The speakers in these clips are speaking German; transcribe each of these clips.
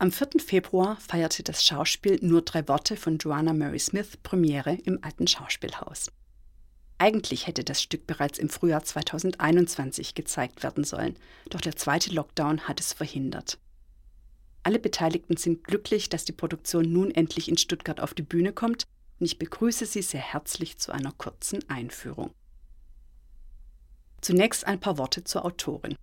Am 4. Februar feierte das Schauspiel Nur drei Worte von Joanna Mary Smith Premiere im Alten Schauspielhaus. Eigentlich hätte das Stück bereits im Frühjahr 2021 gezeigt werden sollen, doch der zweite Lockdown hat es verhindert. Alle Beteiligten sind glücklich, dass die Produktion nun endlich in Stuttgart auf die Bühne kommt und ich begrüße Sie sehr herzlich zu einer kurzen Einführung. Zunächst ein paar Worte zur Autorin.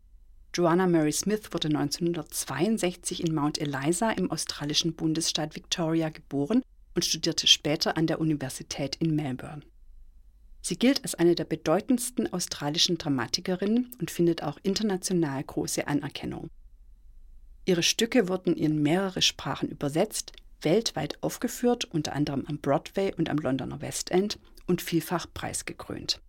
Joanna Mary Smith wurde 1962 in Mount Eliza im australischen Bundesstaat Victoria geboren und studierte später an der Universität in Melbourne. Sie gilt als eine der bedeutendsten australischen Dramatikerinnen und findet auch international große Anerkennung. Ihre Stücke wurden in mehrere Sprachen übersetzt, weltweit aufgeführt, unter anderem am Broadway und am Londoner West End und vielfach preisgekrönt.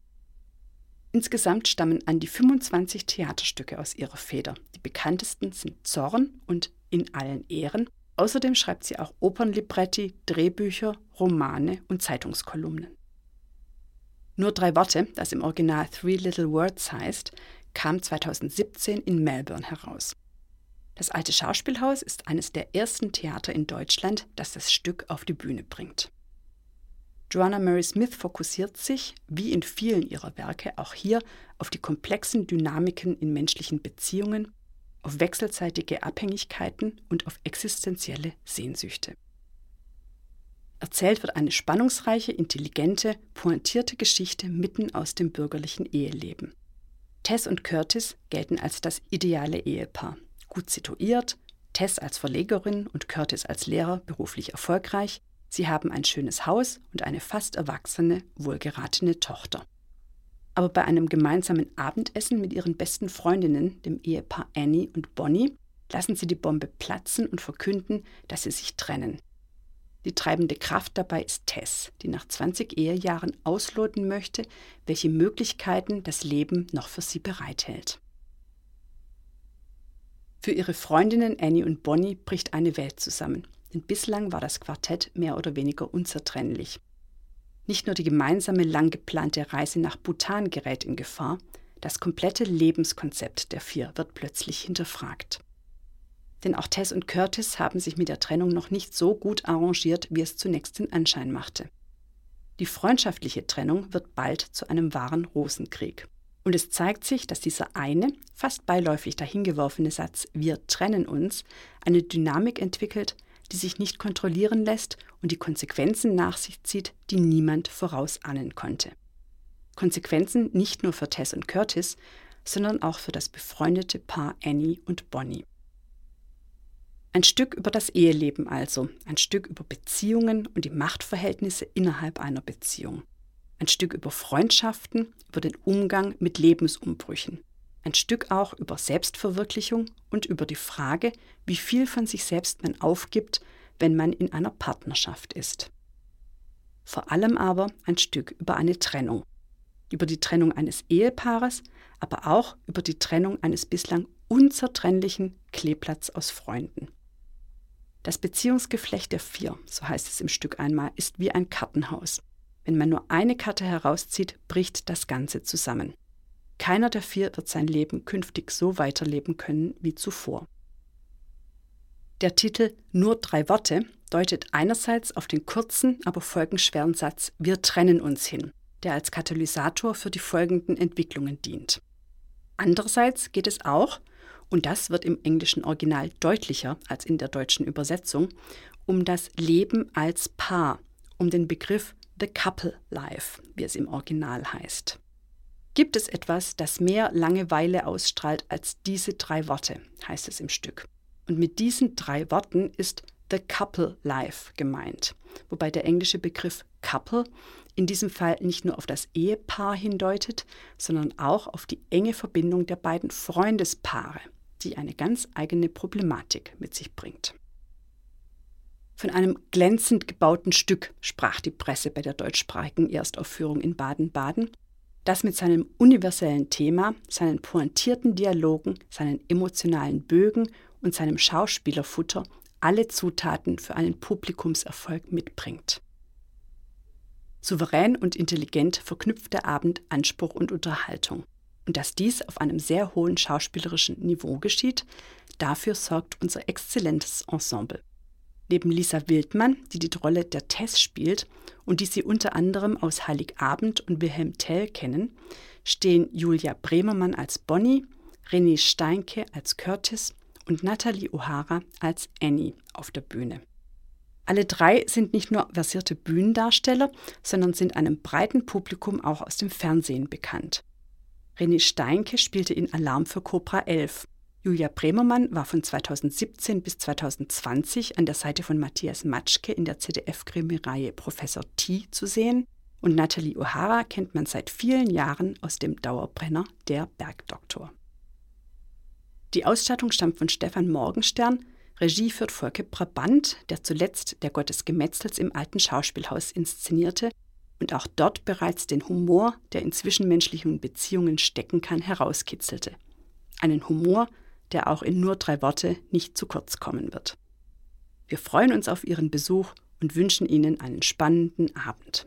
Insgesamt stammen an die 25 Theaterstücke aus ihrer Feder. Die bekanntesten sind Zorn und In allen Ehren. Außerdem schreibt sie auch Opernlibretti, Drehbücher, Romane und Zeitungskolumnen. Nur drei Worte, das im Original Three Little Words heißt, kam 2017 in Melbourne heraus. Das alte Schauspielhaus ist eines der ersten Theater in Deutschland, das das Stück auf die Bühne bringt. Joanna Mary Smith fokussiert sich, wie in vielen ihrer Werke, auch hier auf die komplexen Dynamiken in menschlichen Beziehungen, auf wechselseitige Abhängigkeiten und auf existenzielle Sehnsüchte. Erzählt wird eine spannungsreiche, intelligente, pointierte Geschichte mitten aus dem bürgerlichen Eheleben. Tess und Curtis gelten als das ideale Ehepaar. Gut situiert, Tess als Verlegerin und Curtis als Lehrer beruflich erfolgreich, Sie haben ein schönes Haus und eine fast erwachsene, wohlgeratene Tochter. Aber bei einem gemeinsamen Abendessen mit ihren besten Freundinnen, dem Ehepaar Annie und Bonnie, lassen sie die Bombe platzen und verkünden, dass sie sich trennen. Die treibende Kraft dabei ist Tess, die nach 20 Ehejahren ausloten möchte, welche Möglichkeiten das Leben noch für sie bereithält. Für ihre Freundinnen Annie und Bonnie bricht eine Welt zusammen denn bislang war das Quartett mehr oder weniger unzertrennlich. Nicht nur die gemeinsame lang geplante Reise nach Bhutan gerät in Gefahr, das komplette Lebenskonzept der vier wird plötzlich hinterfragt. Denn auch Tess und Curtis haben sich mit der Trennung noch nicht so gut arrangiert, wie es zunächst den Anschein machte. Die freundschaftliche Trennung wird bald zu einem wahren Rosenkrieg. Und es zeigt sich, dass dieser eine, fast beiläufig dahingeworfene Satz Wir trennen uns eine Dynamik entwickelt, die sich nicht kontrollieren lässt und die Konsequenzen nach sich zieht, die niemand vorausahnen konnte. Konsequenzen nicht nur für Tess und Curtis, sondern auch für das befreundete Paar Annie und Bonnie. Ein Stück über das Eheleben also, ein Stück über Beziehungen und die Machtverhältnisse innerhalb einer Beziehung. Ein Stück über Freundschaften, über den Umgang mit Lebensumbrüchen, ein Stück auch über Selbstverwirklichung und über die Frage, wie viel von sich selbst man aufgibt, wenn man in einer Partnerschaft ist. Vor allem aber ein Stück über eine Trennung. Über die Trennung eines Ehepaares, aber auch über die Trennung eines bislang unzertrennlichen Kleeplatz aus Freunden. Das Beziehungsgeflecht der vier, so heißt es im Stück einmal, ist wie ein Kartenhaus. Wenn man nur eine Karte herauszieht, bricht das Ganze zusammen. Keiner der vier wird sein Leben künftig so weiterleben können wie zuvor. Der Titel Nur drei Worte deutet einerseits auf den kurzen, aber folgenschweren Satz Wir trennen uns hin, der als Katalysator für die folgenden Entwicklungen dient. Andererseits geht es auch, und das wird im englischen Original deutlicher als in der deutschen Übersetzung, um das Leben als Paar, um den Begriff The Couple Life, wie es im Original heißt. Gibt es etwas, das mehr Langeweile ausstrahlt als diese drei Worte, heißt es im Stück. Und mit diesen drei Worten ist The Couple Life gemeint, wobei der englische Begriff Couple in diesem Fall nicht nur auf das Ehepaar hindeutet, sondern auch auf die enge Verbindung der beiden Freundespaare, die eine ganz eigene Problematik mit sich bringt. Von einem glänzend gebauten Stück sprach die Presse bei der deutschsprachigen Erstaufführung in Baden-Baden das mit seinem universellen Thema, seinen pointierten Dialogen, seinen emotionalen Bögen und seinem Schauspielerfutter alle Zutaten für einen Publikumserfolg mitbringt. Souverän und intelligent verknüpft der Abend Anspruch und Unterhaltung. Und dass dies auf einem sehr hohen schauspielerischen Niveau geschieht, dafür sorgt unser exzellentes Ensemble. Neben Lisa Wildmann, die die Rolle der Tess spielt und die Sie unter anderem aus Heiligabend und Wilhelm Tell kennen, stehen Julia Bremermann als Bonnie, René Steinke als Curtis und Natalie O'Hara als Annie auf der Bühne. Alle drei sind nicht nur versierte Bühnendarsteller, sondern sind einem breiten Publikum auch aus dem Fernsehen bekannt. René Steinke spielte in Alarm für Cobra 11 Julia Bremermann war von 2017 bis 2020 an der Seite von Matthias Matschke in der ZDF-Krimireihe Professor T zu sehen und Nathalie O'Hara kennt man seit vielen Jahren aus dem Dauerbrenner Der Bergdoktor. Die Ausstattung stammt von Stefan Morgenstern, Regie führt Volke Brabant, der zuletzt Der Gott des Gemetzels im alten Schauspielhaus inszenierte und auch dort bereits den Humor, der in zwischenmenschlichen Beziehungen stecken kann, herauskitzelte. Einen Humor, der auch in nur drei Worte nicht zu kurz kommen wird. Wir freuen uns auf Ihren Besuch und wünschen Ihnen einen spannenden Abend.